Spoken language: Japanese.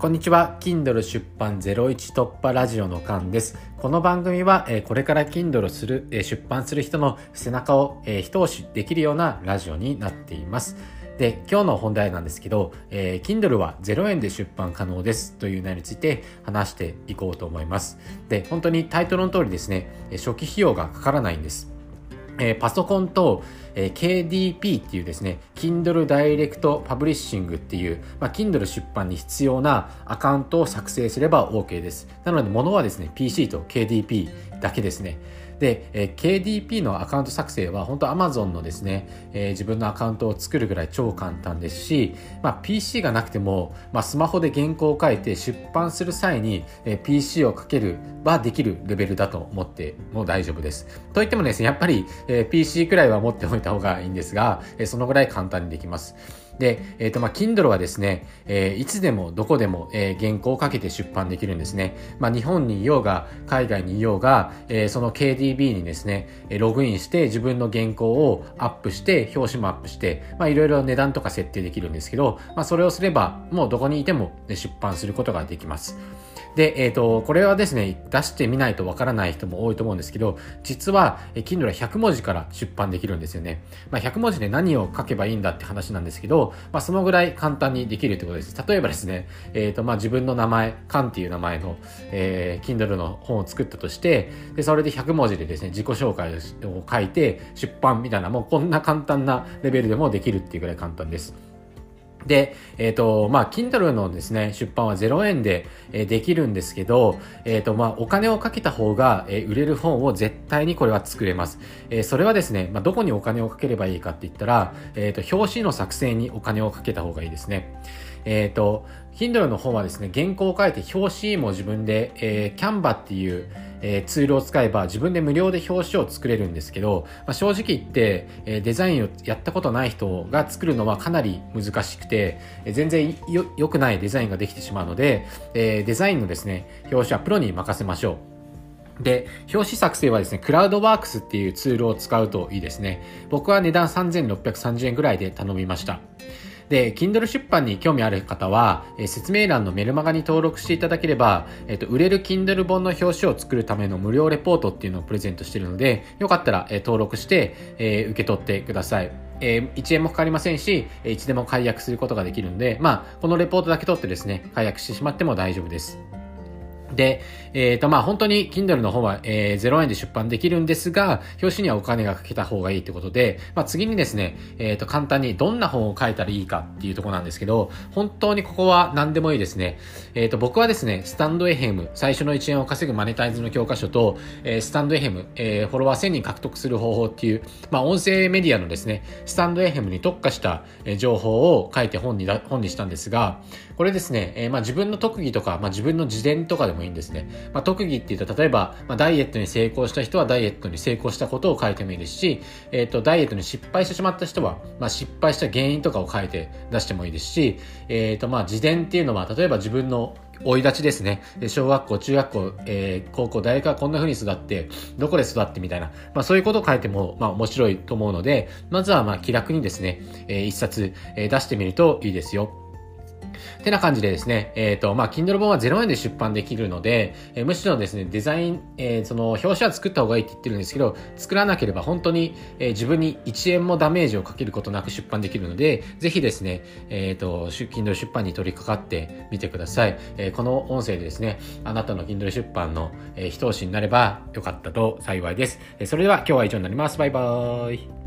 こんにちは。Kindle 出版01突破ラジオのカンです。この番組はこれから Kindle する出版する人の背中を一押しできるようなラジオになっています。で今日の本題なんですけど、えー、Kindle は0円で出版可能です。という内容について話していこうと思います。で本当にタイトルの通りですね初期費用がかからないんです。え、パソコンと、え、KDP っていうですね、Kindle Direct Publishing っていう、まあ、Kindle 出版に必要なアカウントを作成すれば OK です。なので、物はですね、PC と KDP だけですね。で、え、KDP のアカウント作成は本当 Amazon のですね、え、自分のアカウントを作るぐらい超簡単ですし、まあ、PC がなくても、まあ、スマホで原稿を書いて出版する際に、え、PC をかけるはできるレベルだと思っても大丈夫です。といってもですね、やっぱり、え、PC くらいは持っておいた方がいいんですが、え、そのぐらい簡単にできます。で、えっ、ー、と、まあ、Kindle はですね、えー、いつでもどこでも、えー、原稿をかけて出版できるんですね。まあ、日本にいようが、海外にいようが、えー、その KDB にですね、ログインして自分の原稿をアップして、表紙もアップして、まあ、いろいろ値段とか設定できるんですけど、まあ、それをすれば、もうどこにいても出版することができます。で、えっ、ー、と、これはですね、出してみないとわからない人も多いと思うんですけど、実は、え Kindle は100文字から出版できるんですよね。まあ、100文字で何を書けばいいんだって話なんですけど、まあ、そのぐらい簡単にできるってことです。例えばですね、えっ、ー、と、まあ、自分の名前、カンっていう名前の、えー、Kindle の本を作ったとして、で、それで100文字でですね、自己紹介を書いて、出版みたいな、もうこんな簡単なレベルでもできるっていうぐらい簡単です。で、えっ、ー、と、まあ、Kindle のですね、出版は0円で、えー、できるんですけど、えっ、ー、と、まあ、お金をかけた方が、え売れる本を絶対にこれは作れます。えそれはですね、まあ、どこにお金をかければいいかって言ったら、えっ、と、表紙の作成にお金をかけた方がいいですね。えっ、と、Kindle の本はですね、原稿を書いて表紙も自分で、えー、Canva っていう、えー、ツールを使えば自分で無料で表紙を作れるんですけど、まあ、正直言って、えー、デザインをやったことない人が作るのはかなり難しくて、えー、全然良くないデザインができてしまうので、えー、デザインのですね、表紙はプロに任せましょう。で、表紙作成はですね、クラウドワークスっていうツールを使うといいですね。僕は値段3630円ぐらいで頼みました。で、Kindle 出版に興味ある方は、え、説明欄のメルマガに登録していただければ、えっ、と、売れる Kindle 本の表紙を作るための無料レポートっていうのをプレゼントしてるので、よかったら、え、登録して、え受け取ってください。えー、1円もかかりませんし、いつでも解約することができるので、まあ、このレポートだけ取ってですね、解約してしまっても大丈夫です。で、えっ、ー、と、まあ、本当に Kindle の方は、えー、0円で出版できるんですが、表紙にはお金がかけた方がいいってことで、まあ、次にですね、えっ、ー、と、簡単にどんな本を書いたらいいかっていうところなんですけど、本当にここは何でもいいですね。えっ、ー、と、僕はですね、スタンドエヘム、最初の1円を稼ぐマネタイズの教科書と、えー、スタンドエヘム、えー、フォロワー1000人獲得する方法っていう、まあ、音声メディアのですね、スタンドエヘムに特化した、情報を書いて本に、本にしたんですが、これですね、えー、まあ、自分の特技とか、まあ、自分の自伝とかでもいいんですね。まあ、特技って言うと、例えば、まあ、ダイエットに成功した人はダイエットに成功したことを書いてもいいですし、えっ、ー、と、ダイエットに失敗してしまった人は、まあ、失敗した原因とかを書いて出してもいいですし、えっ、ー、と、まあ、自伝っていうのは、例えば自分の追い立ちですね。小学校、中学校、えー、高校、大学はこんな風に育って、どこで育ってみたいな。まあそういうことを書いても、まあ面白いと思うので、まずはまあ気楽にですね、えー、一冊、えー、出してみるといいですよ。てな感じでですね、えっ、ー、と、まあ、Kindle 本は0円で出版できるので、えー、むしろですね、デザイン、えー、その、表紙は作った方がいいって言ってるんですけど、作らなければ本当に、えー、自分に1円もダメージをかけることなく出版できるので、ぜひですね、えっ、ー、と、Kindle 出版に取り掛かってみてください。えー、この音声でですね、あなたの Kindle 出版の、えー、一押しになればよかったと幸いです。えー、それでは今日は以上になります。バイバーイ。